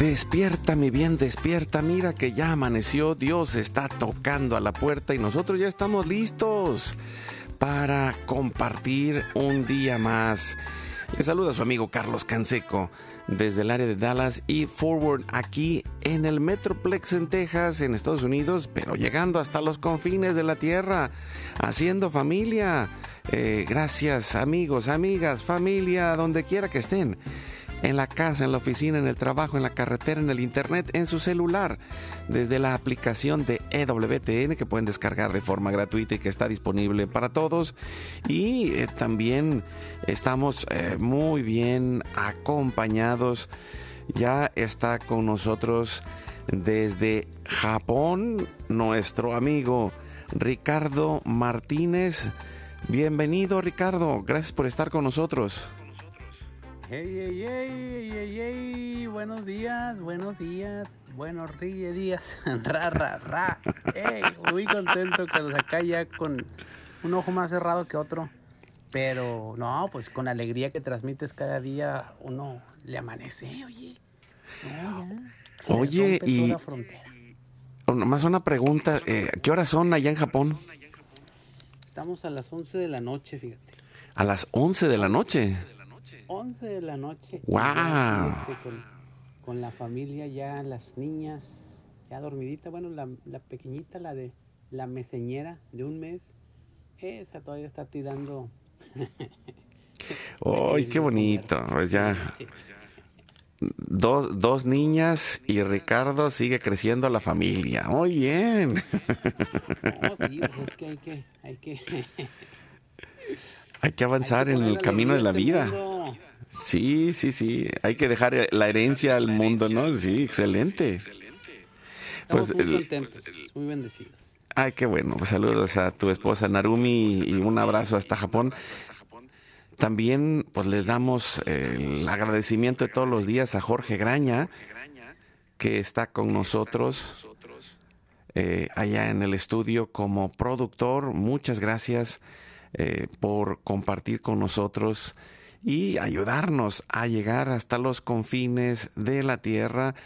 Despierta, mi bien, despierta. Mira que ya amaneció. Dios está tocando a la puerta y nosotros ya estamos listos para compartir un día más. Le saluda a su amigo Carlos Canseco desde el área de Dallas y Forward aquí en el Metroplex en Texas, en Estados Unidos, pero llegando hasta los confines de la tierra, haciendo familia. Eh, gracias amigos, amigas, familia, donde quiera que estén en la casa, en la oficina, en el trabajo, en la carretera, en el internet, en su celular, desde la aplicación de EWTN que pueden descargar de forma gratuita y que está disponible para todos. Y eh, también estamos eh, muy bien acompañados. Ya está con nosotros desde Japón nuestro amigo Ricardo Martínez. Bienvenido Ricardo, gracias por estar con nosotros. Hey, hey, hey, hey, hey, buenos días, buenos días, buenos días, ra, ra, ra. Hey, muy contento que los acá ya con un ojo más cerrado que otro. Pero no, pues con la alegría que transmites cada día, uno le amanece, oye. oye, y. Nomás una pregunta: eh, ¿qué horas son allá en Japón? Estamos a las 11 de la noche, fíjate. ¿A las 11 de la noche? 11 de la noche. ¡Wow! Este, con, la familia, ya las niñas, ya dormidita. Bueno, la, pequeñita, la de la meseñera de un mes, esa todavía está tirando. ¡Ay, qué bonito! Pues ya. Dos, dos, niñas y Ricardo sigue creciendo la familia. Muy bien. No, sí, pues es que hay que, hay que hay que avanzar en el camino de la vida. Sí, sí, sí. Hay que dejar la herencia al mundo, ¿no? Sí, excelente. Pues, muy contentos, muy bendecidos. Ay, qué bueno. Pues saludos a tu esposa Narumi y un abrazo hasta Japón. También, pues le damos el agradecimiento de todos los días a Jorge Graña, que está con nosotros eh, allá en el estudio como productor. Muchas gracias eh, por compartir con nosotros y ayudarnos a llegar hasta los confines de la tierra.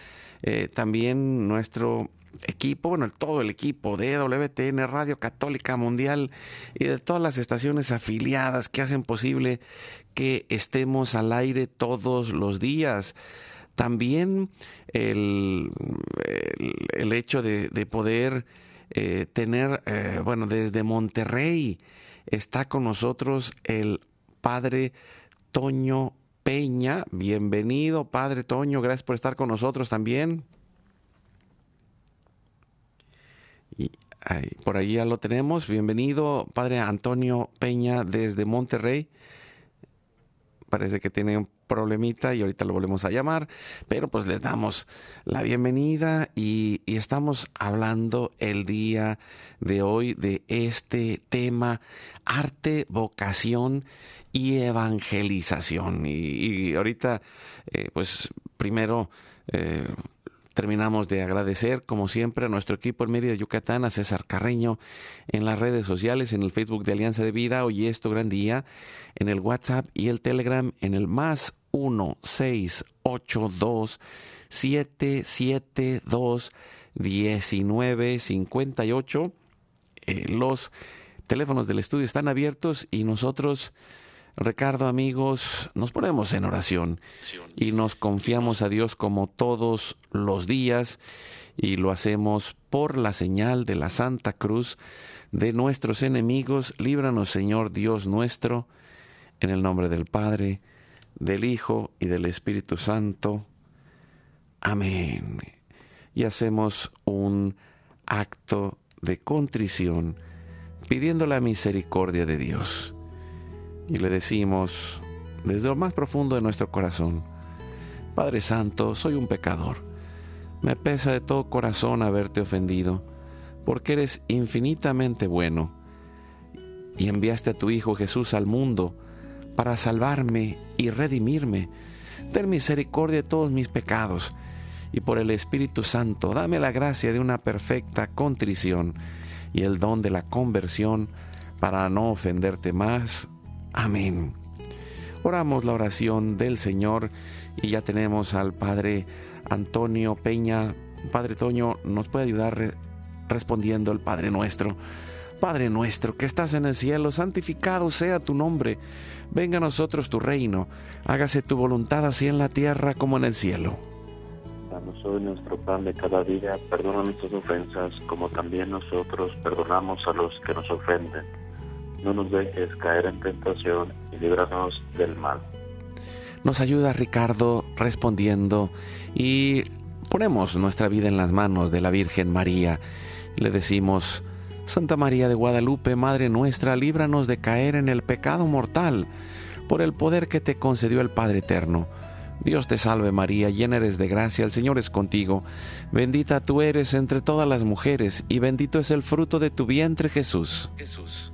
Eh, también nuestro equipo, bueno, todo el equipo de WTN Radio Católica Mundial y de todas las estaciones afiliadas que hacen posible que estemos al aire todos los días. También el, el, hecho de, poder eh, tener, bueno, desde Monterrey, está con nosotros el Padre Toño Peña. Bienvenido, Padre Toño. Gracias por estar con nosotros también. Y por ahí ya lo tenemos. Bienvenido, Padre Antonio Peña desde Monterrey. Parece que tiene un problemita y ahorita lo volvemos a llamar, pero pues les damos la bienvenida y, estamos hablando el día de hoy de este tema, arte, vocación y evangelización. Y, ahorita, eh, pues primero... Eh, Terminamos de agradecer, como siempre, a nuestro equipo en Mérida, Yucatán, a César Carreño, en las redes sociales, en el Facebook de Alianza de Vida, hoy es tu gran día, en el WhatsApp y el Telegram, en el más 1682 772 1958. Eh, los teléfonos del estudio están abiertos y nosotros Ricardo, amigos, nos ponemos en oración y nos confiamos a Dios como todos los días y lo hacemos por la señal de la Santa Cruz de nuestros enemigos. Líbranos, Señor Dios nuestro, en el nombre del Padre, del Hijo y del Espíritu Santo. Amén. Y hacemos un acto de contrición pidiendo la misericordia de Dios. Y le decimos desde lo más profundo de nuestro corazón, Padre Santo, soy un pecador. Me pesa de todo corazón haberte ofendido, porque eres infinitamente bueno y enviaste a tu Hijo Jesús al mundo para salvarme y redimirme. Ten misericordia de todos mis pecados y por el Espíritu Santo dame la gracia de una perfecta contrición y el don de la conversión para no ofenderte más. Amén. Oramos la oración del Señor y ya tenemos al Padre Antonio Peña. Padre Toño, ¿nos puede ayudar respondiendo el Padre nuestro? Padre nuestro que estás en el cielo, santificado sea tu nombre. Venga a nosotros tu reino. Hágase tu voluntad así en la tierra como en el cielo. Danos hoy nuestro pan de cada día, perdona nuestras ofensas, como también nosotros perdonamos a los que nos ofenden. No nos dejes caer en tentación y líbranos del mal. Nos ayuda Ricardo respondiendo y ponemos nuestra vida en las manos de la Virgen María. Le decimos, Santa María de Guadalupe, Madre nuestra, líbranos de caer en el pecado mortal por el poder que te concedió el Padre Eterno Dios te salve María, llena eres de gracia, el Señor es contigo. Bendita tú eres entre todas las mujeres, y bendito es el fruto de tu vientre Jesús. Jesús.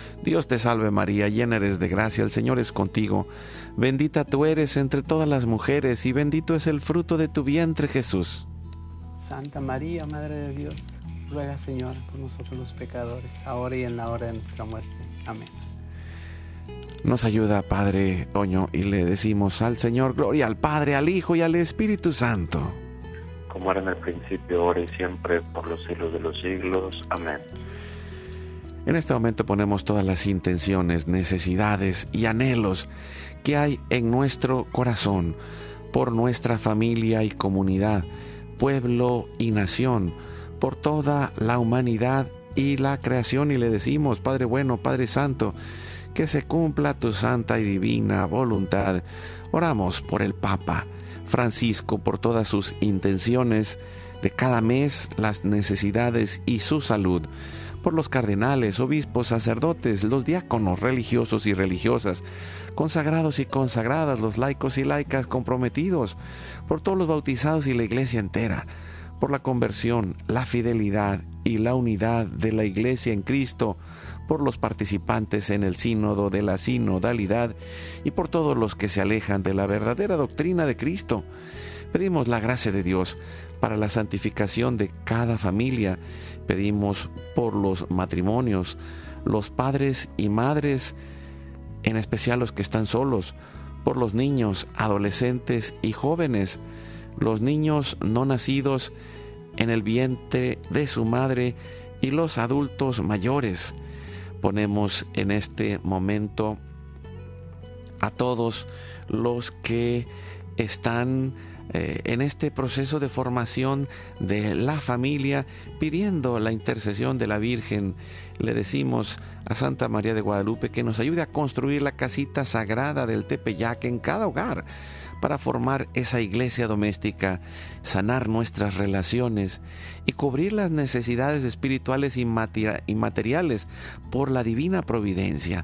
Dios te salve María, llena eres de gracia, el Señor es contigo. Bendita tú eres entre todas las mujeres y bendito es el fruto de tu vientre Jesús. Santa María, Madre de Dios, ruega Señora por nosotros los pecadores, ahora y en la hora de nuestra muerte. Amén nos ayuda, Padre Toño, y le decimos al Señor, gloria al Padre, al Hijo y al Espíritu Santo. Como era en el principio, ahora y siempre, por los siglos de los siglos. Amén. En este momento ponemos todas las intenciones, necesidades y anhelos que hay en nuestro corazón por nuestra familia y comunidad, pueblo y nación, por toda la humanidad y la creación y le decimos, Padre bueno, Padre Santo, que se cumpla tu santa y divina voluntad. Oramos por el Papa Francisco, por todas sus intenciones de cada mes, las necesidades y su salud, por los cardenales, obispos, sacerdotes, los diáconos religiosos y religiosas, consagrados y consagradas, los laicos y laicas comprometidos, por todos los bautizados y la iglesia entera, por la conversión, la fidelidad y la unidad de la iglesia en Cristo, por los participantes en el sínodo de la sinodalidad y por todos los que se alejan de la verdadera doctrina de Cristo. Pedimos la gracia de Dios para la santificación de cada familia. Pedimos por los matrimonios, los padres y madres, en especial los que están solos, por los niños, adolescentes y jóvenes, los niños no nacidos en el vientre de su madre y los adultos mayores ponemos en este momento a todos los que están eh, en este proceso de formación de la familia, pidiendo la intercesión de la Virgen. Le decimos a Santa María de Guadalupe que nos ayude a construir la casita sagrada del Tepeyac en cada hogar para formar esa iglesia doméstica, sanar nuestras relaciones y cubrir las necesidades espirituales y materiales por la divina providencia.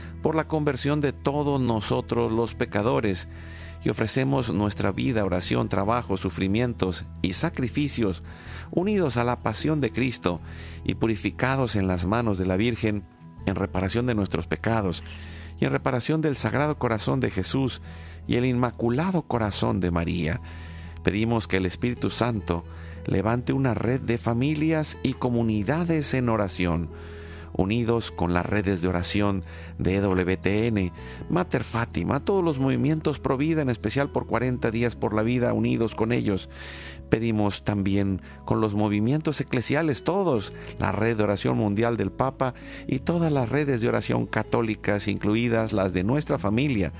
por la conversión de todos nosotros los pecadores, y ofrecemos nuestra vida, oración, trabajo, sufrimientos y sacrificios unidos a la pasión de Cristo y purificados en las manos de la Virgen en reparación de nuestros pecados y en reparación del Sagrado Corazón de Jesús y el Inmaculado Corazón de María. Pedimos que el Espíritu Santo levante una red de familias y comunidades en oración unidos con las redes de oración de EWTN, Mater Fátima, todos los movimientos Pro Vida, en especial por 40 días por la vida, unidos con ellos. Pedimos también con los movimientos eclesiales, todos, la red de oración mundial del Papa y todas las redes de oración católicas, incluidas las de nuestra familia.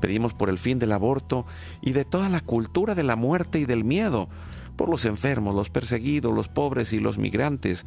Pedimos por el fin del aborto y de toda la cultura de la muerte y del miedo, por los enfermos, los perseguidos, los pobres y los migrantes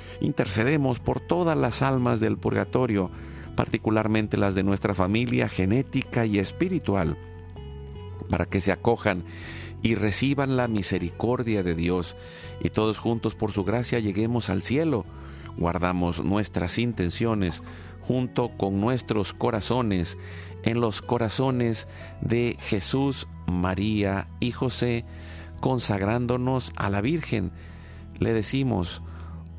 Intercedemos por todas las almas del purgatorio, particularmente las de nuestra familia genética y espiritual, para que se acojan y reciban la misericordia de Dios y todos juntos por su gracia lleguemos al cielo. Guardamos nuestras intenciones junto con nuestros corazones en los corazones de Jesús, María y José, consagrándonos a la Virgen. Le decimos,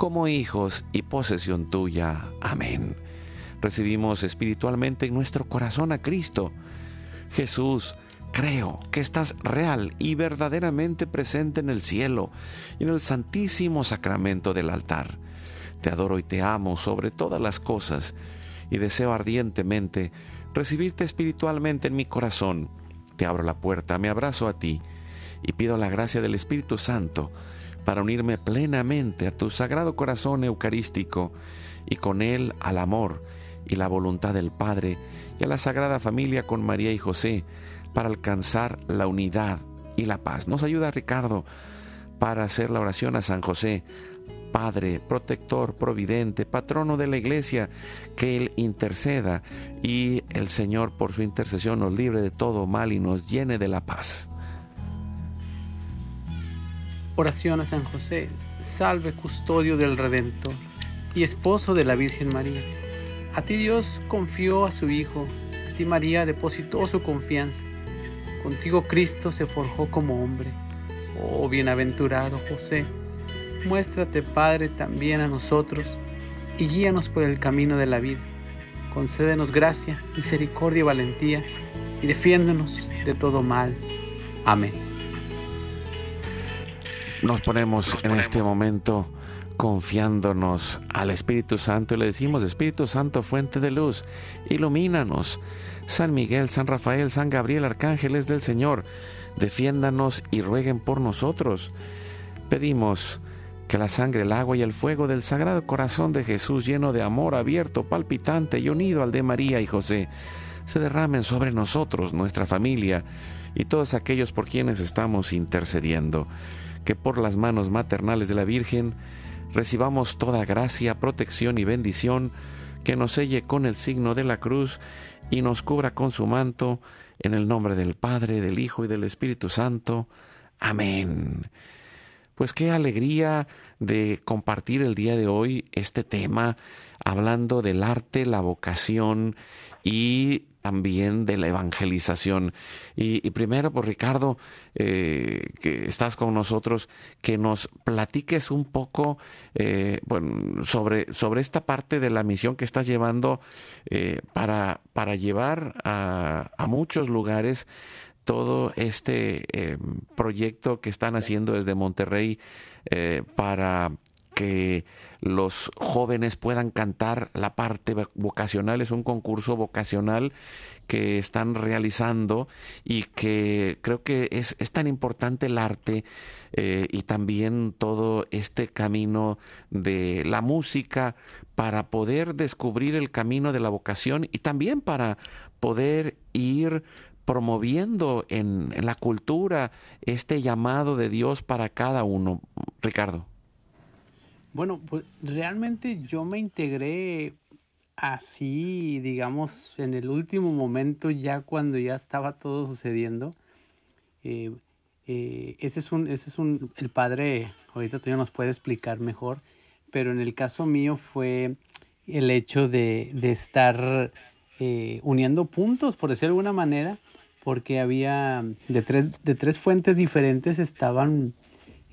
como hijos y posesión tuya. Amén. Recibimos espiritualmente en nuestro corazón a Cristo. Jesús, creo que estás real y verdaderamente presente en el cielo y en el santísimo sacramento del altar. Te adoro y te amo sobre todas las cosas y deseo ardientemente recibirte espiritualmente en mi corazón. Te abro la puerta, me abrazo a ti y pido la gracia del Espíritu Santo para unirme plenamente a tu sagrado corazón eucarístico y con él al amor y la voluntad del Padre y a la Sagrada Familia con María y José para alcanzar la unidad y la paz. Nos ayuda Ricardo para hacer la oración a San José, Padre, protector, providente, patrono de la iglesia, que Él interceda y el Señor por su intercesión nos libre de todo mal y nos llene de la paz. Oración a San José, salve custodio del Redentor y esposo de la Virgen María. A ti Dios confió a su Hijo, a ti María depositó su confianza. Contigo Cristo se forjó como hombre. Oh bienaventurado José, muéstrate Padre también a nosotros y guíanos por el camino de la vida. Concédenos gracia, misericordia y valentía y defiéndonos de todo mal. Amén. Nos ponemos en este momento confiándonos al Espíritu Santo y le decimos, Espíritu Santo, fuente de luz, ilumínanos. San Miguel, San Rafael, San Gabriel, arcángeles del Señor, defiéndanos y rueguen por nosotros. Pedimos que la sangre, el agua y el fuego del Sagrado Corazón de Jesús, lleno de amor abierto, palpitante y unido al de María y José, se derramen sobre nosotros, nuestra familia y todos aquellos por quienes estamos intercediendo que por las manos maternales de la Virgen recibamos toda gracia, protección y bendición, que nos selle con el signo de la cruz y nos cubra con su manto, en el nombre del Padre, del Hijo y del Espíritu Santo. Amén. pues qué alegría de compartir el día de hoy este tema, hablando del arte, la vocación y también de la evangelización. Y, primero, pues Ricardo, eh, que estás con nosotros, que nos platiques un poco eh, sobre, sobre esta parte de la misión que estás llevando eh, para, para llevar a muchos lugares todo este proyecto que están haciendo desde Monterrey para que los jóvenes puedan cantar la parte vocacional. Es un concurso vocacional que están realizando y que creo que es, tan importante el arte eh, y también todo este camino de la música para poder descubrir el camino de la vocación y también para poder ir promoviendo en la cultura este llamado de Dios para cada uno. Ricardo. Bueno, pues realmente yo me integré así, digamos, en el último momento, ya cuando ya estaba todo sucediendo. Eh, eh, ese es un, ese es un, el padre, ahorita tú ya nos puede explicar mejor, pero en el caso mío fue el hecho de, de estar eh, uniendo puntos, por decirlo de alguna manera, porque había de tres, de tres fuentes diferentes estaban,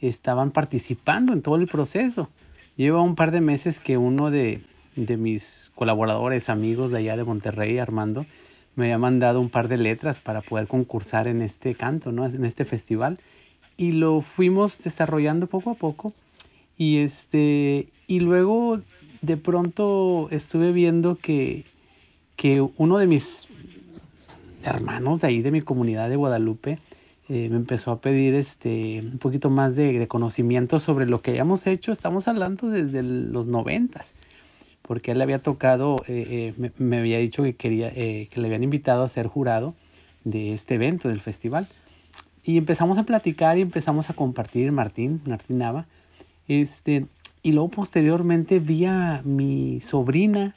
estaban participando en todo el proceso. Lleva un par de meses que uno de, mis colaboradores, amigos de allá de Monterrey, Armando, me había mandado un par de letras para poder concursar en este canto, ¿no? en este festival. Y lo fuimos desarrollando poco a poco. Y, este, y luego de pronto estuve viendo que, que uno de mis hermanos de ahí, de mi comunidad de Guadalupe, eh, me empezó a pedir este, un poquito más de, conocimiento sobre lo que hayamos hecho. Estamos hablando desde los noventas, porque él le había tocado, eh, eh, me, había dicho que, quería, que le habían invitado a ser jurado de este evento, del festival. Y empezamos a platicar y empezamos a compartir, Martín, Martín Nava. Este, y luego posteriormente vi a mi sobrina,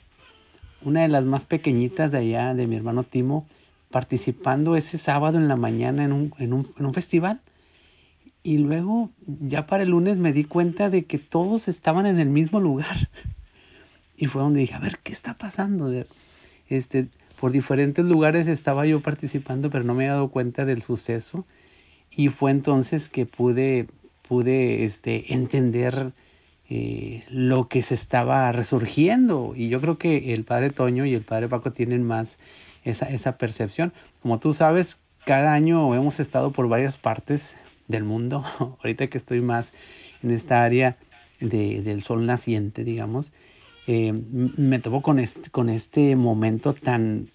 una de las más pequeñitas de allá, de mi hermano Timo, participando ese sábado en la mañana en un, en un, en un festival. Y luego ya para el lunes me di cuenta de que todos estaban en el mismo lugar. Y fue donde dije, a ver, ¿qué está pasando? Este, por diferentes lugares estaba yo participando, pero no me había dado cuenta del suceso. Y fue entonces que pude, pude este, entender eh, lo que se estaba resurgiendo. Y yo creo que el padre Toño y el padre Paco tienen más esa, esa percepción. Como tú sabes, cada año hemos estado por varias partes del mundo. Ahorita que estoy más en esta área de, del sol naciente, digamos, eh, me topo con este, con este momento tan,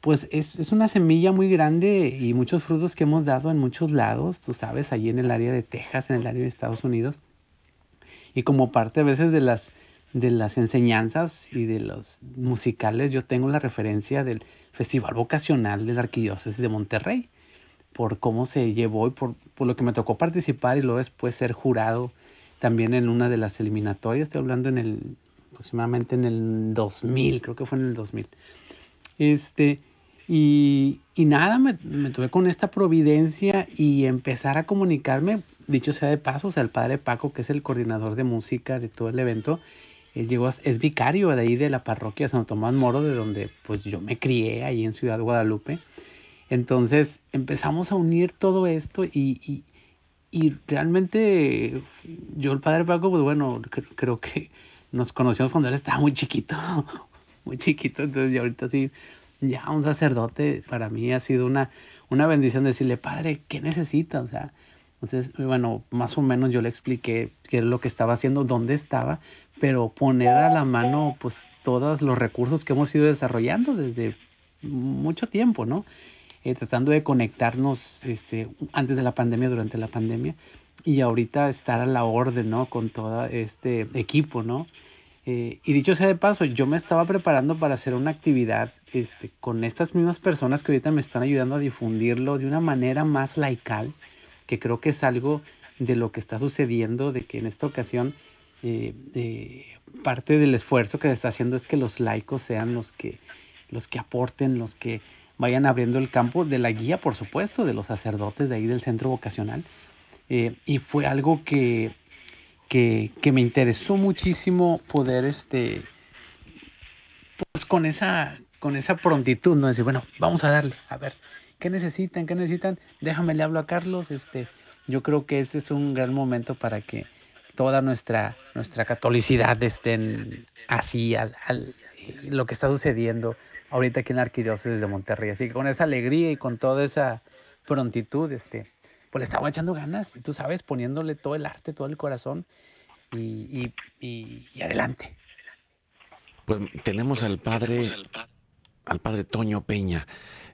pues es, es, una semilla muy grande y muchos frutos que hemos dado en muchos lados, tú sabes, allí en el área de Texas, en el área de Estados Unidos. Y como parte a veces de las, de las enseñanzas y de los musicales, yo tengo la referencia del Festival Vocacional de la Arquidiócesis de Monterrey, por cómo se llevó y por, por, lo que me tocó participar y luego después ser jurado también en una de las eliminatorias, estoy hablando en el, aproximadamente en el 2000, creo que fue en el 2000. Este, y, y nada, me, me, tuve con esta providencia y empezar a comunicarme, dicho sea de paso, o sea, el padre Paco, que es el coordinador de música de todo el evento, llegó es vicario de ahí de la parroquia San Tomás Moro, de donde pues yo me crié ahí en Ciudad Guadalupe. Entonces empezamos a unir todo esto y, y, realmente yo el padre Paco, pues bueno, creo que nos conocimos cuando él estaba muy chiquito, muy chiquito, entonces ya ahorita sí, ya un sacerdote para mí ha sido una, una bendición decirle, padre, ¿qué necesita? O sea, entonces, bueno, más o menos yo le expliqué qué es lo que estaba haciendo, dónde estaba, pero poner a la mano pues todos los recursos que hemos ido desarrollando desde mucho tiempo, ¿no? Eh, tratando de conectarnos este, antes de la pandemia, durante la pandemia, y ahorita estar a la orden, ¿no? Con todo este equipo, ¿no? Eh, y dicho sea de paso, yo me estaba preparando para hacer una actividad este, con estas mismas personas que ahorita me están ayudando a difundirlo de una manera más laical, que creo que es algo de lo que está sucediendo, de que en esta ocasión eh, parte del esfuerzo que se está haciendo es que los laicos sean los que, los que aporten, los que vayan abriendo el campo de la guía, por supuesto, de los sacerdotes de ahí del centro vocacional. eh, y fue algo que, que, que, me interesó muchísimo poder, este, pues con esa, con esa prontitud, ¿no? Decir, bueno, vamos a darle, a ver, ¿qué necesitan? ¿Qué necesitan? Déjame le hablo a Carlos, este, yo creo que este es un gran momento para que toda nuestra, nuestra catolicidad estén así al, al, lo que está sucediendo ahorita aquí en la arquidiócesis de Monterrey. Así que con esa alegría y con toda esa prontitud, este, pues le estaba echando ganas, y tú sabes, poniéndole todo el arte, todo el corazón y, y, y adelante. Pues tenemos al padre, al padre Toño Peña.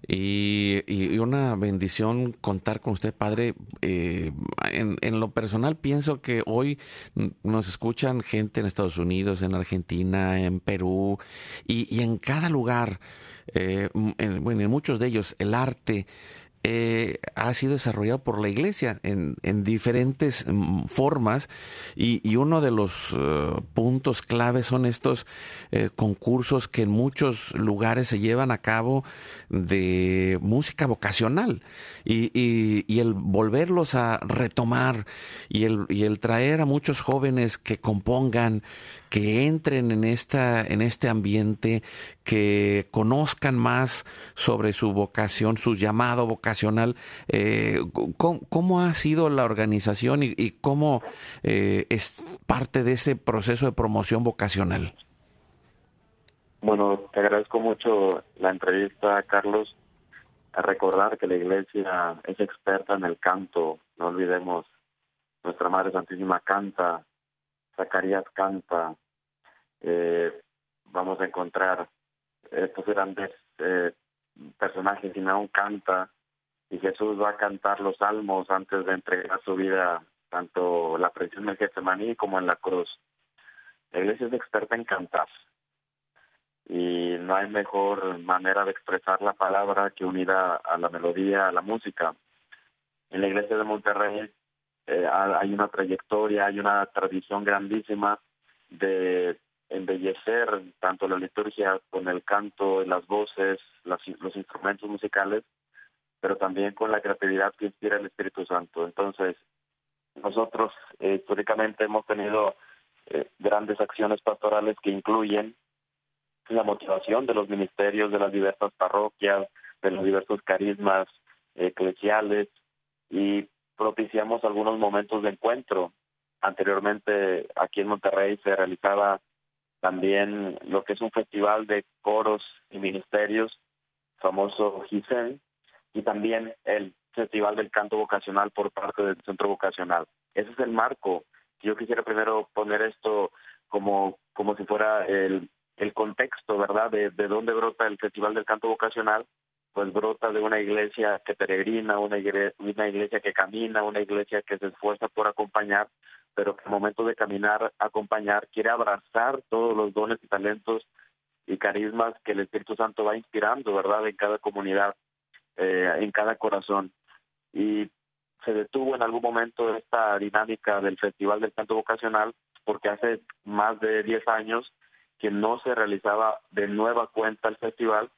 Y, y, una bendición contar con usted, Padre. Eh, en, en, lo personal pienso que hoy nos escuchan gente en Estados Unidos, en Argentina, en Perú y, y en cada lugar, eh, en, bueno, en muchos de ellos, el arte eh, ha sido desarrollado por la iglesia en, en diferentes mm, formas. Y, uno de los uh, puntos claves son estos eh, concursos que en muchos lugares se llevan a cabo de música vocacional. Y, el volverlos a retomar y el traer a muchos jóvenes que compongan, que entren en, esta, en este ambiente, que conozcan más sobre su vocación, su llamado vocacional. Eh, ¿cómo, ¿cómo, ha sido la organización y, cómo eh, es parte de ese proceso de promoción vocacional? Bueno, te agradezco mucho la entrevista, Carlos. A recordar que la iglesia es experta en el canto. No olvidemos, nuestra Madre Santísima canta, Zacarías canta, eh, vamos a encontrar estos grandes eh, personajes, Simeón canta, y Jesús va a cantar los salmos antes de entregar su vida, tanto la presión del Getsemaní como en la cruz. La iglesia es experta en cantar, y no hay mejor manera de expresar la palabra que unida a la melodía, a la música. En la iglesia de Monterrey eh, hay una trayectoria, hay una tradición grandísima de embellecer tanto la liturgia con el canto, las voces, las, los instrumentos musicales, pero también con la creatividad que inspira el Espíritu Santo. Entonces, nosotros eh, históricamente hemos tenido eh, grandes acciones pastorales que incluyen la motivación de los ministerios de las diversas parroquias, de los diversos carismas eclesiales y propiciamos algunos momentos de encuentro. Anteriormente aquí en Monterrey se realizaba también lo que es un festival de coros y ministerios, famoso GISEN, y también el Festival del Canto Vocacional por parte del Centro Vocacional. Ese es el marco. Yo quisiera primero poner esto como, como si fuera el, el contexto, ¿verdad?, de, de dónde brota el Festival del Canto Vocacional, pues brota de una iglesia que peregrina, una iglesia, una iglesia que camina, una iglesia que se esfuerza por acompañar, pero que al momento de caminar, acompañar, quiere abrazar todos los dones y talentos y carismas que el Espíritu Santo va inspirando, ¿verdad?, en cada comunidad, eh, en cada corazón. Y se detuvo en algún momento esta dinámica del Festival del Canto Vocacional, porque hace más de 10 años que no se realizaba de nueva cuenta el festival,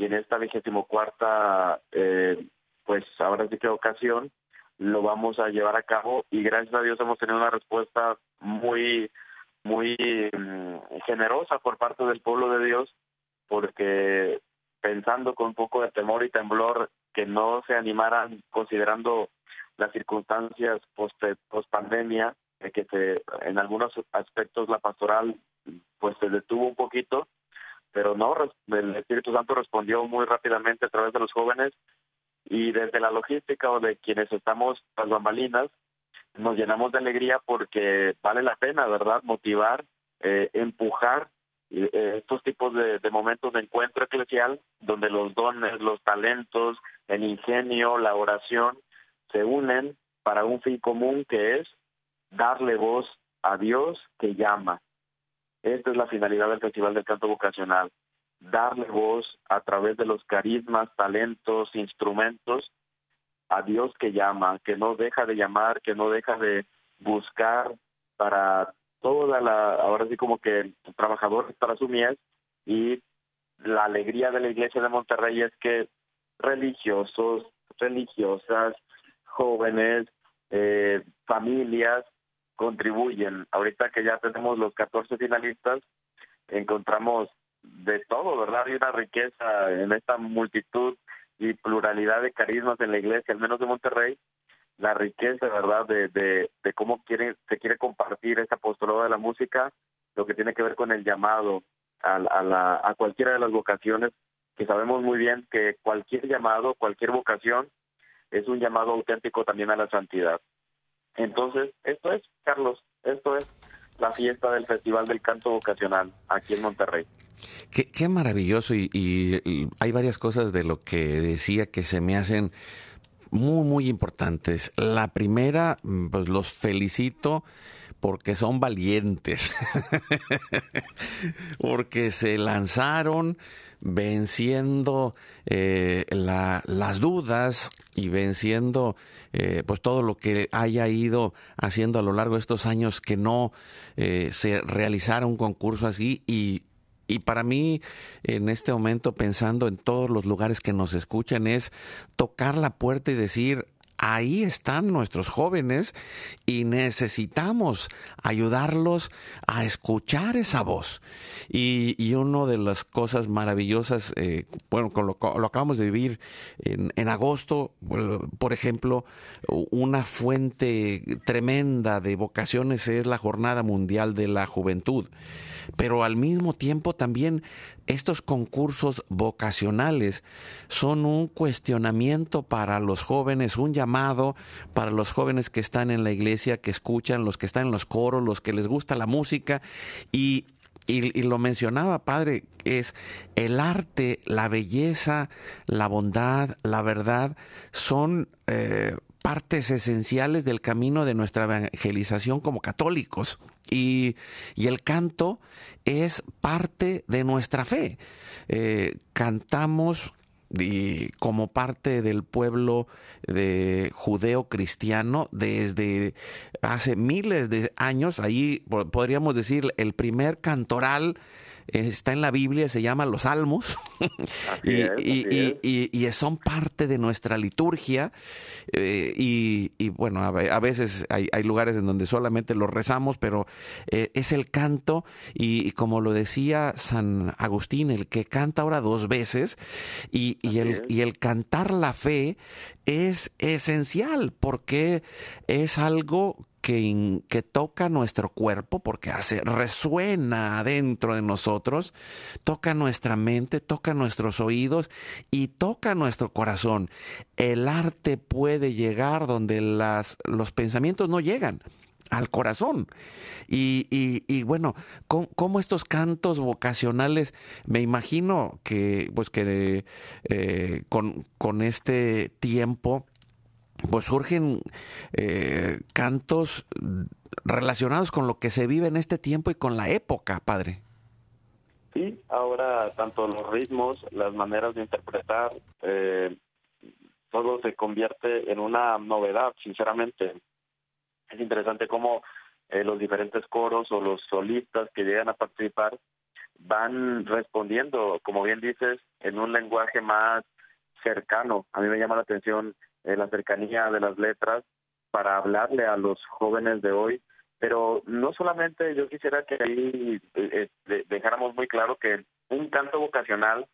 y en esta vigésimo cuarta, eh, pues ahora sí que ocasión, lo vamos a llevar a cabo y gracias a Dios hemos tenido una respuesta muy, muy mm, generosa por parte del pueblo de Dios, porque pensando con un poco de temor y temblor que no se animaran considerando las circunstancias post, post pandemia, que se, en algunos aspectos la pastoral pues se detuvo un poquito, pero no, el Espíritu Santo respondió muy rápidamente a través de los jóvenes y desde la logística o de quienes estamos las bambalinas, nos llenamos de alegría porque vale la pena, ¿verdad? Motivar, eh, empujar eh, estos tipos de, de, momentos de encuentro eclesial donde los dones, los talentos, el ingenio, la oración se unen para un fin común que es darle voz a Dios que llama. Esta es la finalidad del Festival del Canto Vocacional, darle voz a través de los carismas, talentos, instrumentos a Dios que llama, que no deja de llamar, que no deja de buscar para toda la, ahora sí como que trabajadores para su mies y la alegría de la iglesia de Monterrey es que religiosos, religiosas, jóvenes, eh, familias contribuyen. Ahorita que ya tenemos los 14 finalistas, encontramos de todo, ¿verdad? Hay una riqueza en esta multitud y pluralidad de carismas en la iglesia, al menos de Monterrey, la riqueza, ¿verdad?, de, de, de cómo quiere, se quiere compartir este apostolado de la música, lo que tiene que ver con el llamado a, a, a cualquiera de las vocaciones, que sabemos muy bien que cualquier llamado, cualquier vocación, es un llamado auténtico también a la santidad. Entonces, esto es, Carlos, esto es la fiesta del Festival del Canto Vocacional aquí en Monterrey. Qué, maravilloso y, hay varias cosas de lo que decía que se me hacen muy, muy importantes. La primera, mm, pues los felicito porque son valientes, porque se lanzaron venciendo eh, las dudas y venciendo eh, pues todo lo que haya ido haciendo a lo largo de estos años que no eh, se realizara un concurso así. Y y para mí, en este momento, pensando en todos los lugares que nos escuchan, es tocar la puerta y decir, ahí están nuestros jóvenes y necesitamos ayudarlos a escuchar esa voz. Y, y una de las cosas maravillosas, eh, bueno, lo, lo, acabamos de vivir en, en, agosto, por ejemplo, una fuente tremenda de vocaciones es la Jornada Mundial de la Juventud pero al mismo tiempo también estos concursos vocacionales son un cuestionamiento para los jóvenes, un llamado para los jóvenes que están en la iglesia, que escuchan, los que están en los coros, los que les gusta la música. Y y, lo mencionaba, padre, es el arte, la belleza, la bondad, la verdad, son eh, partes esenciales del camino de nuestra evangelización como católicos. Y, el canto es parte de nuestra fe. Eh, cantamos como parte del pueblo de judeo cristiano desde hace miles de años. Ahí podríamos decir el primer cantoral está en la Biblia, se llama los salmos, y, son parte de nuestra liturgia, eh, y, bueno, a, veces hay, lugares en donde solamente los rezamos, pero eh, es el canto, y, como lo decía San Agustín, el que canta ahora dos veces, y, el, y el cantar la fe es esencial, porque es algo que, que, toca nuestro cuerpo, porque hace, resuena dentro de nosotros, toca nuestra mente, toca nuestros oídos y toca nuestro corazón. El arte puede llegar donde las, los pensamientos no llegan al corazón. Y, y, bueno, ¿cómo, estos cantos vocacionales, me imagino que, pues que eh, con, con este tiempo pues surgen eh, cantos relacionados con lo que se vive en este tiempo y con la época, padre. Sí, ahora tanto los ritmos, las maneras de interpretar, eh, todo se convierte en una novedad, sinceramente. Es interesante cómo eh, los diferentes coros o los solistas que llegan a participar van respondiendo, como bien dices, en un lenguaje más cercano. A mí me llama la atención eh, la cercanía de las letras para hablarle a los jóvenes de hoy. Pero no solamente yo quisiera que ahí eh, eh, dejáramos muy claro que un canto vocacional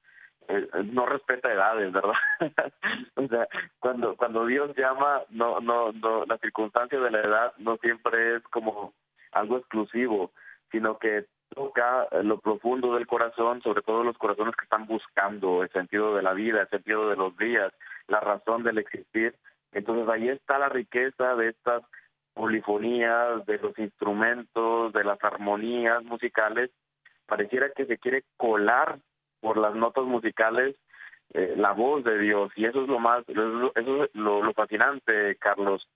no respeta edades, ¿verdad? o sea, cuando cuando Dios llama, no no no la circunstancia de la edad no siempre es como algo exclusivo, sino que toca lo profundo del corazón, sobre todo los corazones que están buscando el sentido de la vida, el sentido de los días, la razón del existir. Entonces ahí está la riqueza de estas polifonías, de los instrumentos, de las armonías musicales. Pareciera que se quiere colar por las notas musicales eh, la voz de Dios y eso es lo más, eso es lo, fascinante, Carlos.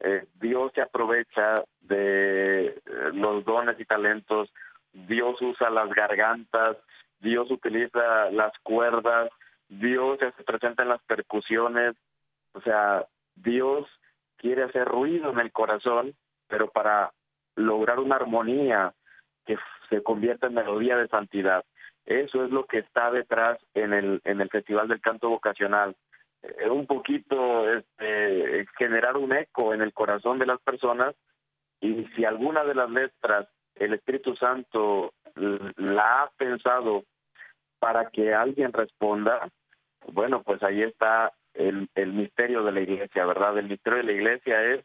Eh, Dios se aprovecha de eh, los dones y talentos, Dios usa las gargantas, Dios utiliza las cuerdas, Dios se presenta en las percusiones, o sea, Dios quiere hacer ruido en el corazón, pero para lograr una armonía que se convierta en melodía de santidad. Eso es lo que está detrás en el, en el Festival del Canto Vocacional. eh, un poquito este, generar un eco en el corazón de las personas y si alguna de las letras el Espíritu Santo la ha pensado para que alguien responda, bueno, pues ahí está el, el misterio de la iglesia, ¿verdad? El misterio de la iglesia es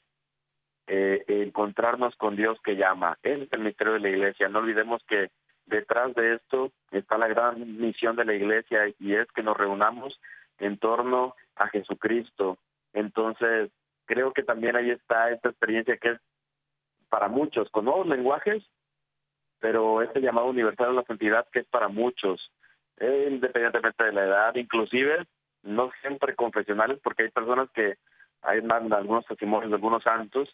eh, encontrarnos con Dios que llama. es el misterio de la iglesia. No olvidemos que detrás de esto está la gran misión de la iglesia y es que nos reunamos en torno a Jesucristo. Entonces, creo que también ahí está esta experiencia que es para muchos, con nuevos lenguajes, pero este llamado universal a la santidad que es para muchos, independientemente de la edad, inclusive no siempre confesionales, porque hay personas que hay algunos testimonios algunos santos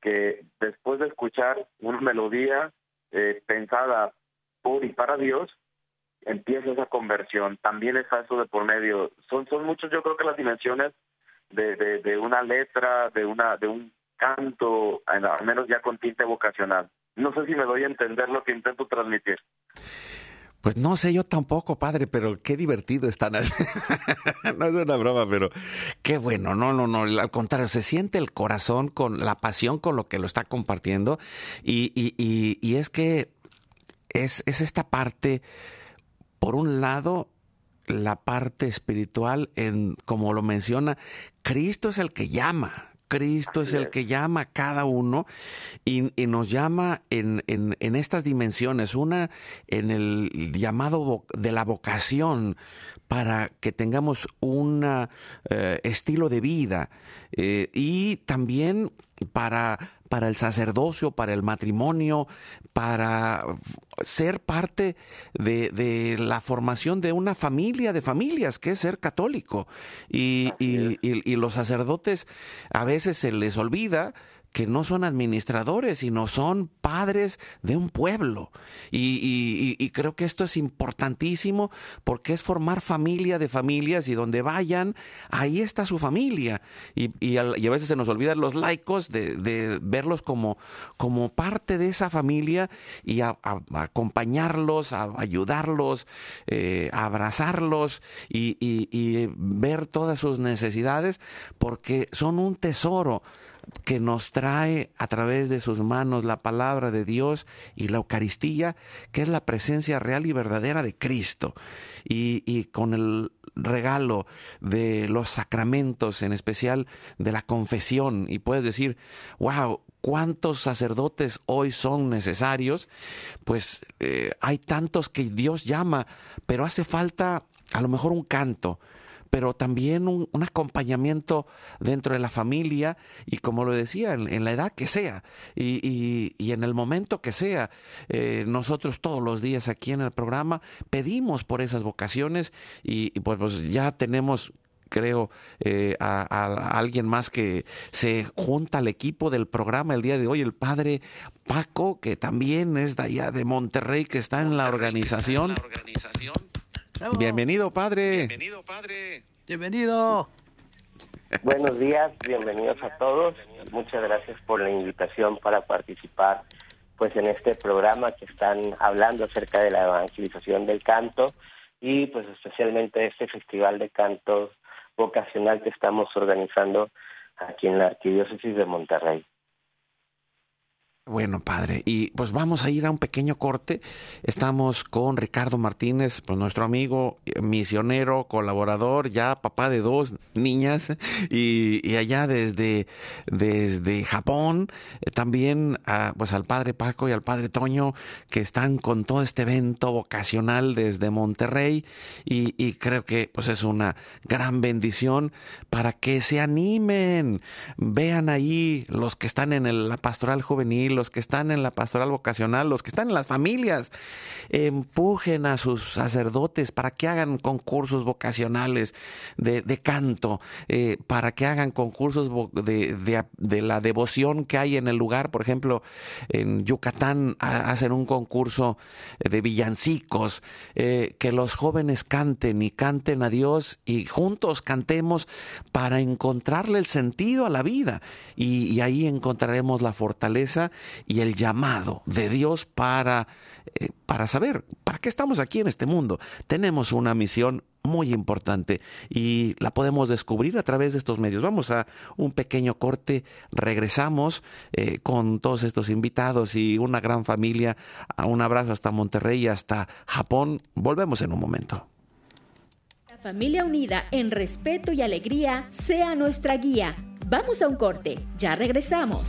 que después de escuchar una melodía eh, pensada por y para Dios, empieza esa conversión. También es eso de por medio. Son, son muchos, yo creo que las dimensiones de, de, una letra, de una de un canto, al menos ya con tinte vocacional. No sé si me doy a entender lo que intento transmitir. Pues no sé yo tampoco, padre, pero qué divertido están. no es una broma, pero qué bueno. No, no, no. Al contrario, se siente el corazón con la pasión con lo que lo está compartiendo. Y, y, y, y es que es, es esta parte, por un lado, la parte espiritual, en, como lo menciona, Cristo es el que llama. Cristo es el que llama a cada uno y, nos llama en, en, estas dimensiones. Una en el llamado de la vocación para que tengamos un eh, estilo de vida eh, y también para para el sacerdocio, para el matrimonio, para ser parte de, la formación de una familia de familias, que es ser católico. Y, y los sacerdotes a veces se les olvida que no son administradores, sino son padres de un pueblo. Y, creo que esto es importantísimo porque es formar familia de familias y donde vayan, ahí está su familia. Y, a veces se nos olvidan los laicos de, verlos como, como parte de esa familia y a, acompañarlos, a ayudarlos, eh, a abrazarlos y, y ver todas sus necesidades porque son un tesoro que nos trae a través de sus manos la palabra de Dios y la Eucaristía, que es la presencia real y verdadera de Cristo. Y, con el regalo de los sacramentos, en especial de la confesión, y puedes decir, wow, cuántos sacerdotes hoy son necesarios, pues eh, hay tantos que Dios llama, pero hace falta a lo mejor un canto, pero también un, acompañamiento dentro de la familia y como lo decía, en, la edad que sea y, en el momento que sea. Eh, nosotros todos los días aquí en el programa pedimos por esas vocaciones y, pues, pues, ya tenemos creo, eh, a, alguien más que se junta al equipo del programa el día de hoy, el padre Paco, que también es de allá de Monterrey, que está en la organización. Bienvenido, padre. Bienvenido, padre. Bienvenido. Buenos días, bienvenidos a todos. Muchas gracias por la invitación para participar pues en este programa que están hablando acerca de la evangelización del canto y pues especialmente este festival de canto vocacional que estamos organizando aquí en la Arquidiócesis de Monterrey. Bueno, padre, y pues vamos a ir a un pequeño corte. Estamos con Ricardo Martínez, pues nuestro amigo eh, misionero, colaborador, ya papá de dos niñas, y, allá desde, desde Japón, eh, también pues al padre Paco y al padre Toño, que están con todo este evento vocacional desde Monterrey, y, creo que pues es una gran bendición para que se animen, vean ahí los que están en la pastoral juvenil, los que están en la pastoral vocacional, los que están en las familias, empujen a sus sacerdotes para que hagan concursos vocacionales de, canto, eh, para que hagan concursos de, la devoción que hay en el lugar. Por ejemplo, en Yucatán hacen un concurso de villancicos, eh, que los jóvenes canten y canten a Dios y juntos cantemos para encontrarle el sentido a la vida. y ahí encontraremos la fortaleza y el llamado de Dios para, eh, para saber para qué estamos aquí en este mundo. Tenemos una misión muy importante y la podemos descubrir a través de estos medios. Vamos a un pequeño corte, regresamos eh, con todos estos invitados y una gran familia. Un abrazo hasta Monterrey y hasta Japón. Volvemos en un momento. La familia unida en respeto y alegría sea nuestra guía. Vamos a un corte, ya regresamos.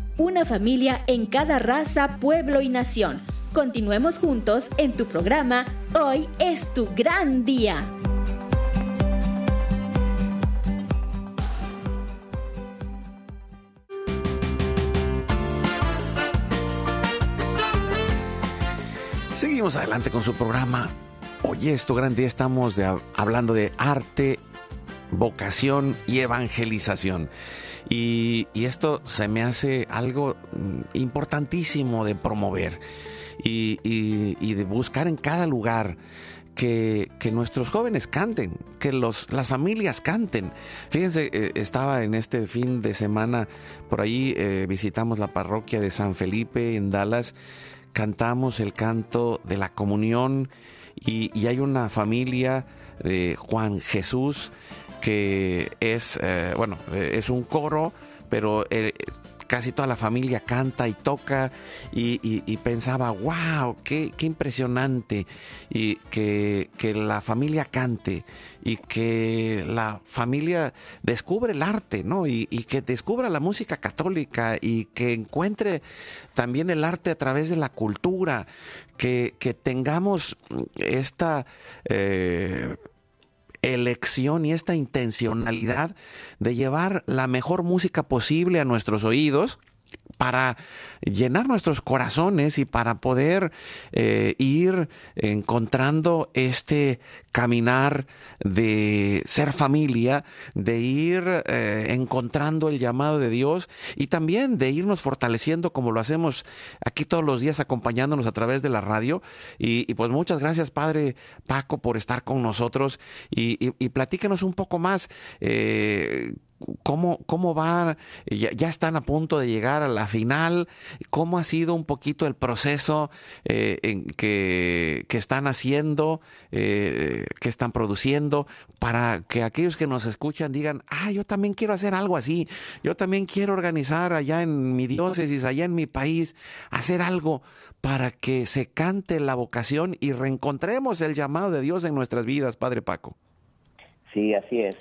una familia en cada raza, pueblo y nación. Continuemos juntos en tu programa Hoy es tu gran día. Seguimos adelante con su programa. Hoy es tu gran día. Estamos hablando de arte, vocación y evangelización. Y, esto se me hace algo mm, importantísimo de promover y, de buscar en cada lugar que, nuestros jóvenes canten, que los, las familias canten. Fíjense, eh, estaba en este fin de semana, por ahí eh, visitamos la parroquia de San Felipe en Dallas, cantamos el canto de la comunión y, y hay una familia de Juan Jesús que es, eh, bueno, eh, es un coro, pero eh, casi toda la familia canta y toca y, pensaba, wow, qué, impresionante y que, la familia cante y que la familia descubre el arte, ¿no? Y, que descubra la música católica y que encuentre también el arte a través de la cultura, que, tengamos esta elección y esta intencionalidad de llevar la mejor música posible a nuestros oídos para llenar nuestros corazones y para poder eh, ir encontrando este caminar de ser familia, de ir eh, encontrando el llamado de Dios y también de irnos fortaleciendo como lo hacemos aquí todos los días acompañándonos a través de la radio. Y, pues muchas gracias Padre Paco por estar con nosotros y, y, platícanos un poco más. Eh, ¿cómo, cómo va? Ya, están a punto de llegar a la final. ¿Cómo ha sido un poquito el proceso eh, en que, están haciendo, eh, que están produciendo, para que aquellos que nos escuchan digan, ah, yo también quiero hacer algo así, yo también quiero organizar allá en mi diócesis, allá en mi país, hacer algo para que se cante la vocación y reencontremos el llamado de Dios en nuestras vidas, Padre Paco. Sí, así es.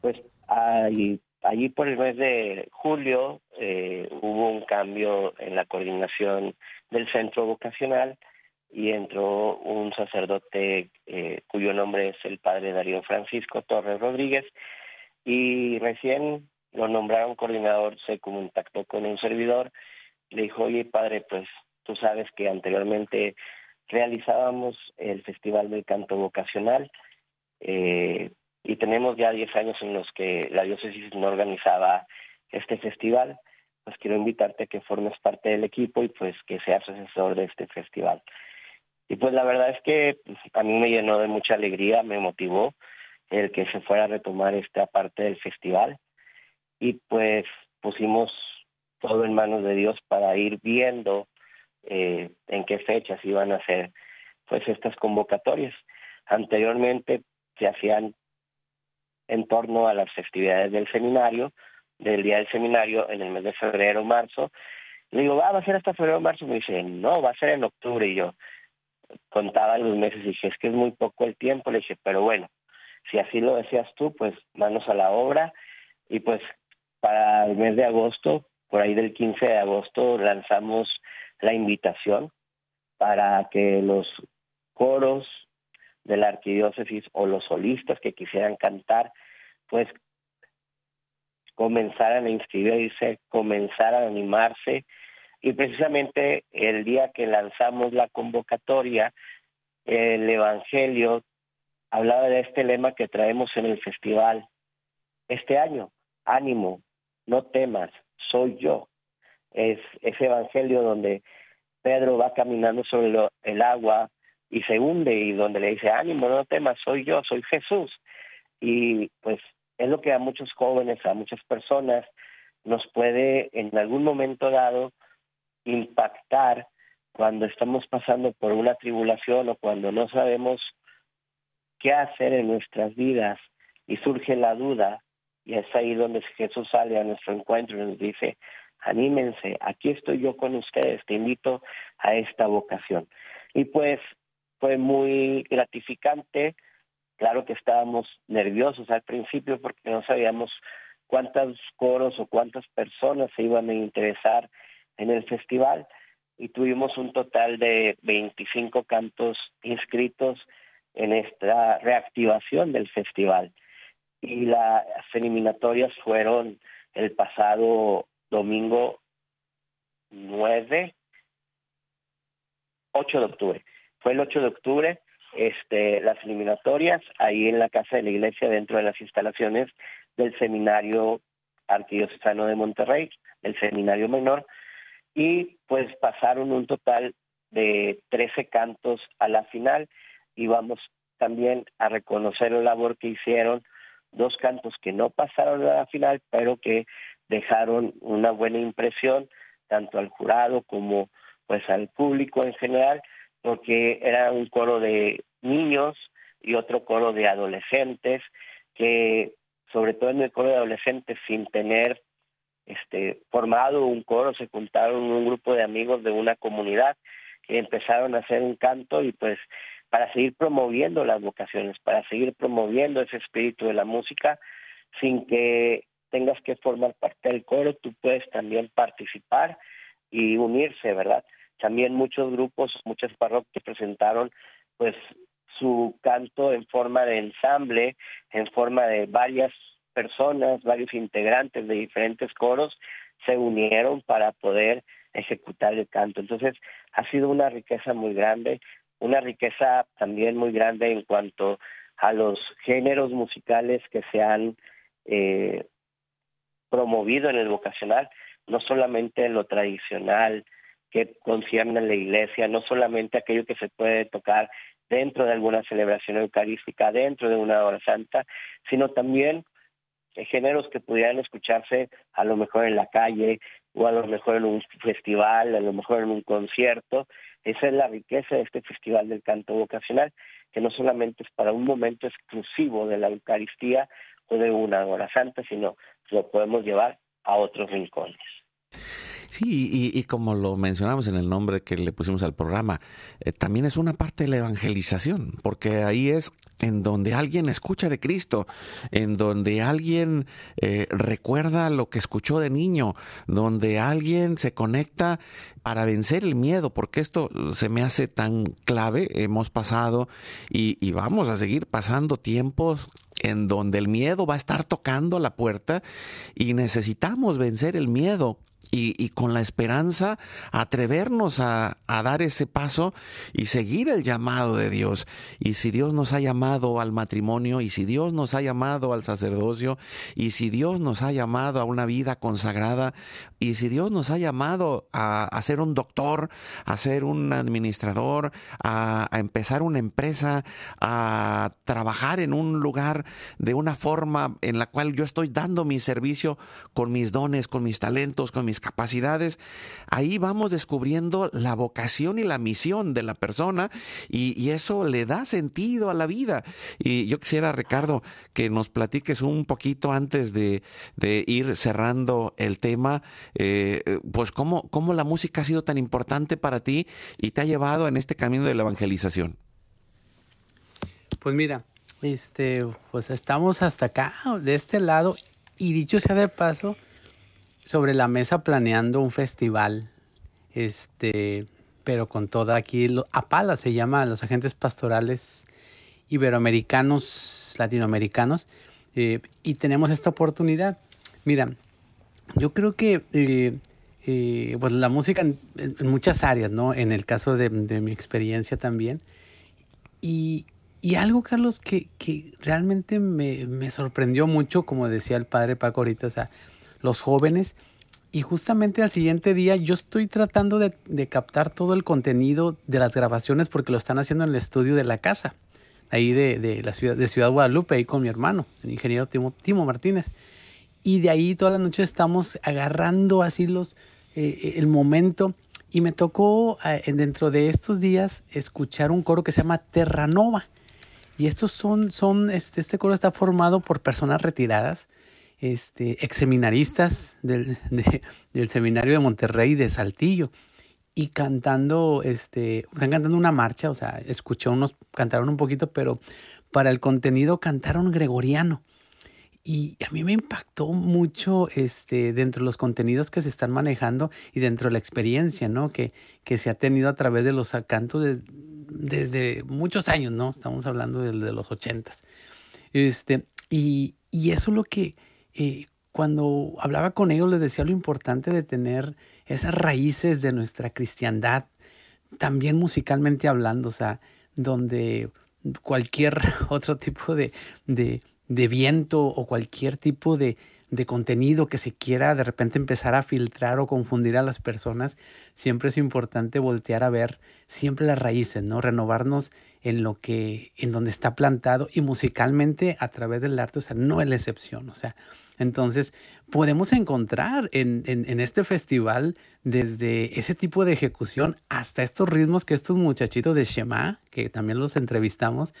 Pues allí, por el mes de julio eh, hubo un cambio en la coordinación del centro vocacional y entró un sacerdote eh, cuyo nombre es el padre Darío Francisco Torres Rodríguez y recién lo nombraron coordinador, se contactó con un servidor, le dijo, oye padre, pues tú sabes que anteriormente realizábamos el Festival del Canto Vocacional, eh, y tenemos ya 10 años en los que la diócesis no organizaba este festival, pues quiero invitarte a que formes parte del equipo y pues que seas asesor de este festival. Y pues la verdad es que pues, a mí me llenó de mucha alegría, me motivó el que se fuera a retomar esta parte del festival y pues pusimos todo en manos de Dios para ir viendo eh, en qué fechas iban a ser pues estas convocatorias. Anteriormente se hacían en torno a las festividades del seminario, del día del seminario en el mes de febrero o marzo. Le digo, va a ser hasta febrero o marzo. Me dice, no, va a ser en octubre. Y yo contaba los meses y dije, es que es muy poco el tiempo. Le dije, pero bueno, si así lo decías tú, pues manos a la obra. Y pues para el mes de agosto, por ahí del 15 de agosto, lanzamos la invitación para que los coros de la arquidiócesis o los solistas que quisieran cantar, pues comenzaran a inscribirse, comenzaran a animarse. Y precisamente el día que lanzamos la convocatoria, el Evangelio hablaba de este lema que traemos en el festival este año, ánimo, no temas, soy yo. Es ese Evangelio donde Pedro va caminando sobre el agua, y se hunde y donde le dice, ánimo, no temas, soy yo, soy Jesús. Y pues es lo que a muchos jóvenes, a muchas personas nos puede en algún momento dado impactar cuando estamos pasando por una tribulación o cuando no sabemos qué hacer en nuestras vidas y surge la duda y es ahí donde Jesús sale a nuestro encuentro y nos dice, anímense, aquí estoy yo con ustedes, te invito a esta vocación. Y pues fue muy gratificante. Claro que estábamos nerviosos al principio porque no sabíamos cuántos coros o cuántas personas se iban a interesar en el festival y tuvimos un total de 25 cantos inscritos en esta reactivación del festival. Y las eliminatorias fueron el pasado domingo 9, 8 de octubre. Fue el 8 de octubre este, las eliminatorias ahí en la casa de la iglesia dentro de las instalaciones del seminario arquidiocesano de Monterrey, el seminario menor, y pues pasaron un total de 13 cantos a la final y vamos también a reconocer la labor que hicieron dos cantos que no pasaron a la final, pero que dejaron una buena impresión tanto al jurado como pues al público en general porque era un coro de niños y otro coro de adolescentes que sobre todo en el coro de adolescentes sin tener este formado un coro se juntaron un grupo de amigos de una comunidad que empezaron a hacer un canto y pues para seguir promoviendo las vocaciones, para seguir promoviendo ese espíritu de la música sin que tengas que formar parte del coro, tú puedes también participar y unirse, ¿verdad? También muchos grupos, muchas parroquias presentaron pues su canto en forma de ensamble, en forma de varias personas, varios integrantes de diferentes coros se unieron para poder ejecutar el canto. Entonces, ha sido una riqueza muy grande, una riqueza también muy grande en cuanto a los géneros musicales que se han eh, promovido en el vocacional, no solamente lo tradicional, que concierne a la iglesia, no solamente aquello que se puede tocar dentro de alguna celebración eucarística, dentro de una hora santa, sino también géneros que pudieran escucharse a lo mejor en la calle o a lo mejor en un festival, a lo mejor en un concierto. Esa es la riqueza de este Festival del Canto Vocacional, que no solamente es para un momento exclusivo de la Eucaristía o de una hora santa, sino lo podemos llevar a otros rincones. Sí, y, como lo mencionamos en el nombre que le pusimos al programa, eh, también es una parte de la evangelización, porque ahí es en donde alguien escucha de Cristo, en donde alguien eh, recuerda lo que escuchó de niño, donde alguien se conecta para vencer el miedo, porque esto se me hace tan clave. Hemos pasado y, y vamos a seguir pasando tiempos en donde el miedo va a estar tocando la puerta y necesitamos vencer el miedo y, con la esperanza atrevernos a, dar ese paso y seguir el llamado de Dios. Y si Dios nos ha llamado al matrimonio, y si Dios nos ha llamado al sacerdocio, y si Dios nos ha llamado a una vida consagrada, y si Dios nos ha llamado a, ser un doctor, a ser un administrador, a, a empezar una empresa, a trabajar en un lugar de una forma en la cual yo estoy dando mi servicio con mis dones, con mis talentos, con mis capacidades, ahí vamos descubriendo la vocación y la misión de la persona y, eso le da sentido a la vida. Y yo quisiera, Ricardo, que nos platiques un poquito antes de, ir cerrando el tema, eh, pues cómo, cómo la música ha sido tan importante para ti y te ha llevado en este camino de la evangelización. Pues mira, este, pues estamos hasta acá, de este lado, y dicho sea de paso, sobre la mesa planeando un festival, este, pero con toda aquí, APALA se llama, los agentes pastorales iberoamericanos, latinoamericanos, eh, y tenemos esta oportunidad. Mira, yo creo que eh, eh, pues la música en, muchas áreas, ¿no? En el caso de, mi experiencia también. Y, algo, Carlos, que, que realmente me, me, sorprendió mucho, como decía el padre Paco ahorita, o sea, los jóvenes. Y justamente al siguiente día yo estoy tratando de, captar todo el contenido de las grabaciones porque lo están haciendo en el estudio de la casa, ahí de, la ciudad, de Ciudad Guadalupe, ahí con mi hermano, el ingeniero Timo, Timo Martínez. Y de ahí toda la noche estamos agarrando así los, eh, el momento. Y me tocó eh, dentro de estos días escuchar un coro que se llama Terranova. Y estos son, son este, este coro está formado por personas retiradas este, ex seminaristas del, del seminario de Monterrey de Saltillo y cantando, este, están cantando una marcha, o sea, escuché unos, cantaron un poquito, pero para el contenido cantaron gregoriano. Y a mí me impactó mucho este, dentro de los contenidos que se están manejando y dentro de la experiencia ¿no? que, que se ha tenido a través de los cantos desde muchos años, ¿no? Estamos hablando de, de los ochentas. Este, y, y eso es lo que, y cuando hablaba con ellos les decía lo importante de tener esas raíces de nuestra cristiandad, también musicalmente hablando, o sea, donde cualquier otro tipo de, de, de viento o cualquier tipo de, de contenido que se quiera de repente empezar a filtrar o confundir a las personas, siempre es importante voltear a ver siempre las raíces, ¿no? Renovarnos en lo que, en donde está plantado y musicalmente a través del arte, o sea, no es la excepción, o sea, entonces podemos encontrar en, en, este festival desde ese tipo de ejecución hasta estos ritmos que estos muchachitos de Shema, que también los entrevistamos,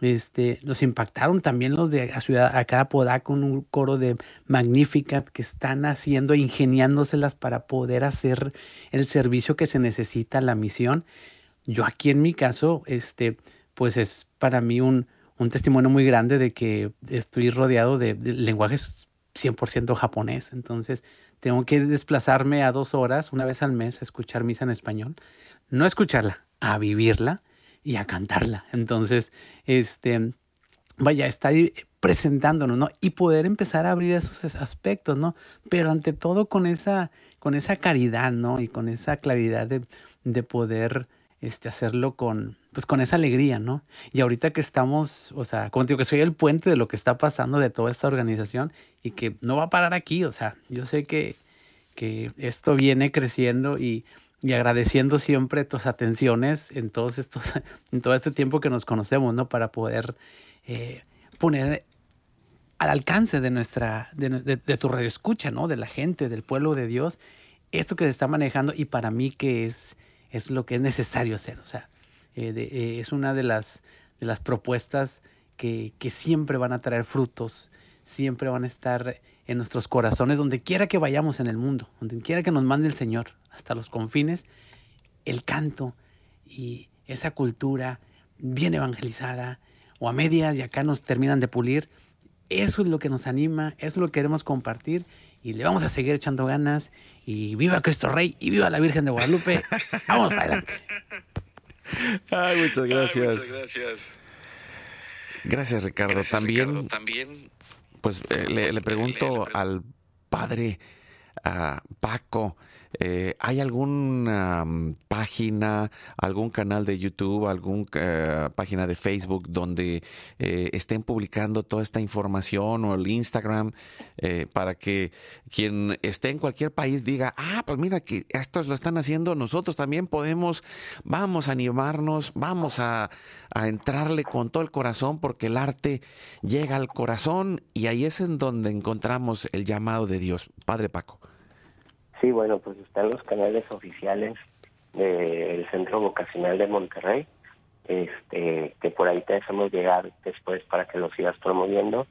este, nos impactaron también los de a Ciudad, acá con un coro de Magnificat que están haciendo, ingeniándoselas para poder hacer el servicio que se necesita, la misión. Yo aquí en mi caso, este, pues es para mí un, un testimonio muy grande de que estoy rodeado de, lenguajes 100% japonés. Entonces, tengo que desplazarme a dos horas, una vez al mes, a escuchar misa en español. No escucharla, a vivirla y a cantarla. Entonces, este, vaya, estar presentándonos, ¿no? Y poder empezar a abrir esos aspectos, ¿no? Pero ante todo con esa, con esa caridad, ¿no? Y con esa claridad de, de poder este, hacerlo con, pues con esa alegría, ¿no? Y ahorita que estamos, o sea, como digo que soy el puente de lo que está pasando de toda esta organización y que no va a parar aquí, o sea, yo sé que, que esto viene creciendo y y agradeciendo siempre tus atenciones en todos estos, en todo este tiempo que nos conocemos, ¿no? Para poder eh, poner al alcance de nuestra, de, de, tu radio escucha, ¿no? De la gente, del pueblo de Dios, esto que se está manejando y para mí que es, es lo que es necesario hacer. O sea, eh, eh, es una de las, de las propuestas que, que, siempre van a traer frutos, siempre van a estar en nuestros corazones, donde quiera que vayamos en el mundo, donde quiera que nos mande el Señor, hasta los confines, el canto y esa cultura bien evangelizada o a medias y acá nos terminan de pulir eso es lo que nos anima, eso es lo que queremos compartir y le vamos a seguir echando ganas. Y viva Cristo Rey y viva la Virgen de Guadalupe. vamos para adelante. Ay, muchas gracias. muchas gracias. Gracias, Ricardo. también, también, pues eh, le, pregunto al padre a Paco. Eh, ¿Hay alguna mm, página, algún canal de YouTube, alguna eh, página de Facebook donde eh, estén publicando toda esta información o el Instagram para que quien esté en cualquier país diga, ah, pues mira que estos lo están haciendo, nosotros también podemos, vamos a animarnos, vamos a entrarle con todo el corazón porque el arte llega al corazón y ahí es en donde encontramos el llamado de Dios. Padre Paco. Sí, bueno, pues están los canales oficiales del Centro Vocacional de Monterrey, este, que por ahí te dejamos llegar después para que lo sigas promoviendo,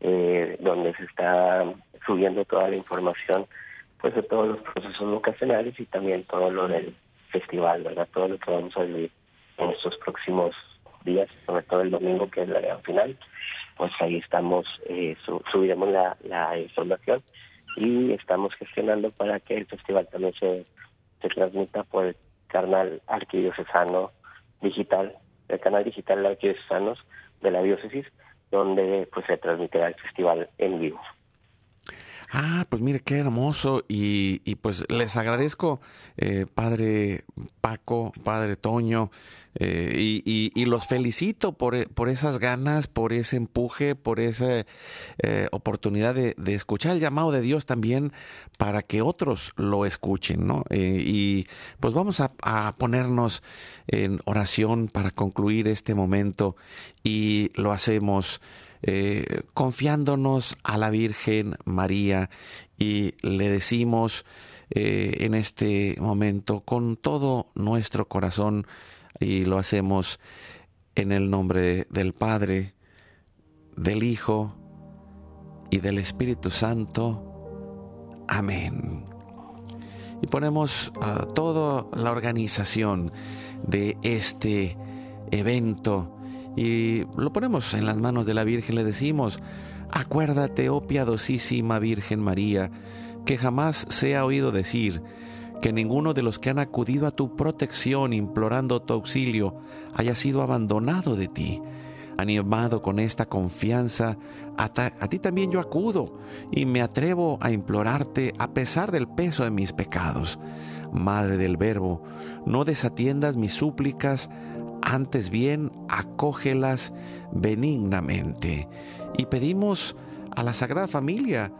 eh, donde se está subiendo toda la información pues de todos los procesos vocacionales y también todo lo del festival, ¿verdad? Todo lo que vamos a vivir en estos próximos días, sobre todo el domingo que es la gran final, pues ahí estamos, eh, subiremos la, la información y estamos gestionando para que el festival también se, se transmita por el canal arquidiocesano digital, el canal digital arquidiocesanos de la diócesis, donde pues se transmitirá el festival en vivo. Ah, pues mire qué hermoso y, y pues les agradezco, eh, Padre Paco, Padre Toño, eh, y, y, los felicito por, por, esas ganas, por ese empuje, por esa eh, oportunidad de, de, escuchar el llamado de Dios también para que otros lo escuchen, ¿no? y pues vamos a, a ponernos en oración para concluir este momento y lo hacemos. Eh, confiándonos a la Virgen María y le decimos eh, en este momento con todo nuestro corazón y lo hacemos en el nombre del Padre, del Hijo y del Espíritu Santo. Amén. Y ponemos a toda la organización de este evento y lo ponemos en las manos de la Virgen, le decimos, acuérdate, oh piadosísima Virgen María, que jamás se ha oído decir que ninguno de los que han acudido a tu protección implorando tu auxilio haya sido abandonado de ti. Animado con esta confianza, a, a, ti también yo acudo y me atrevo a implorarte a pesar del peso de mis pecados. Madre del Verbo, no desatiendas mis súplicas, antes bien acógelas benignamente. Y pedimos a la Sagrada Familia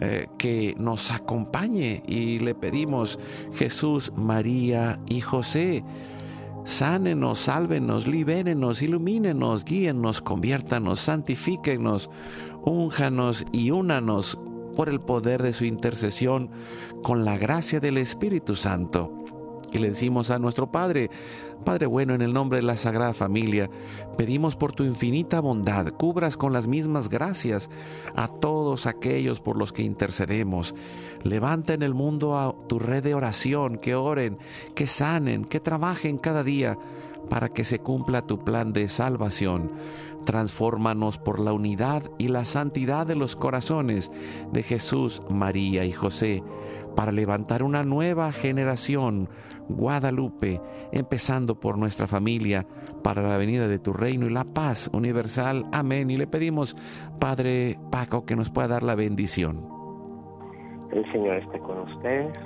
eh, que nos acompañe y le pedimos Jesús, María y José. Sánenos, sálvenos, libérenos, ilumínenos, guíennos, conviértanos, santifíquenos, únjanos y únanos por el poder de su intercesión con la gracia del Espíritu Santo y le decimos a nuestro Padre, Padre bueno, en el nombre de la Sagrada Familia, pedimos por tu infinita bondad, cubras con las mismas gracias a todos aquellos por los que intercedemos. Levanta en el mundo a tu red de oración, que oren, que sanen, que trabajen cada día para que se cumpla tu plan de salvación. Transfórmanos por la unidad y la santidad de los corazones de Jesús, María y José, para levantar una nueva generación, Guadalupe, empezando por nuestra familia, para la venida de tu reino y la paz universal. Amén. Y le pedimos, Padre Paco, que nos pueda dar la bendición. El Señor esté con ustedes.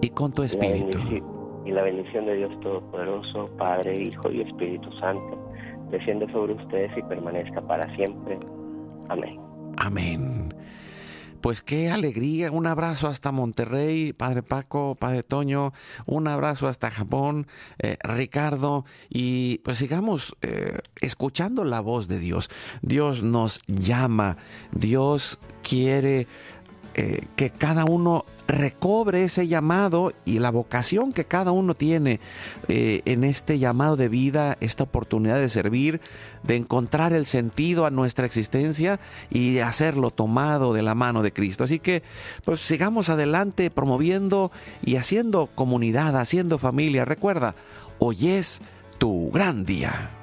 Y con tu espíritu y la bendición de Dios Todopoderoso, Padre, Hijo y Espíritu Santo, descienda sobre ustedes y permanezca para siempre. Amén. Amén. Pues qué alegría. Un abrazo hasta Monterrey, Padre Paco, Padre Toño, un abrazo hasta Japón, eh, Ricardo, y pues sigamos eh, escuchando la voz de Dios. Dios nos llama, Dios quiere eh, que cada uno recobre ese llamado y la vocación que cada uno tiene eh, en este llamado de vida, esta oportunidad de servir, de encontrar el sentido a nuestra existencia y de hacerlo tomado de la mano de Cristo. Así que pues sigamos adelante promoviendo y haciendo comunidad, haciendo familia. Recuerda, hoy es tu gran día.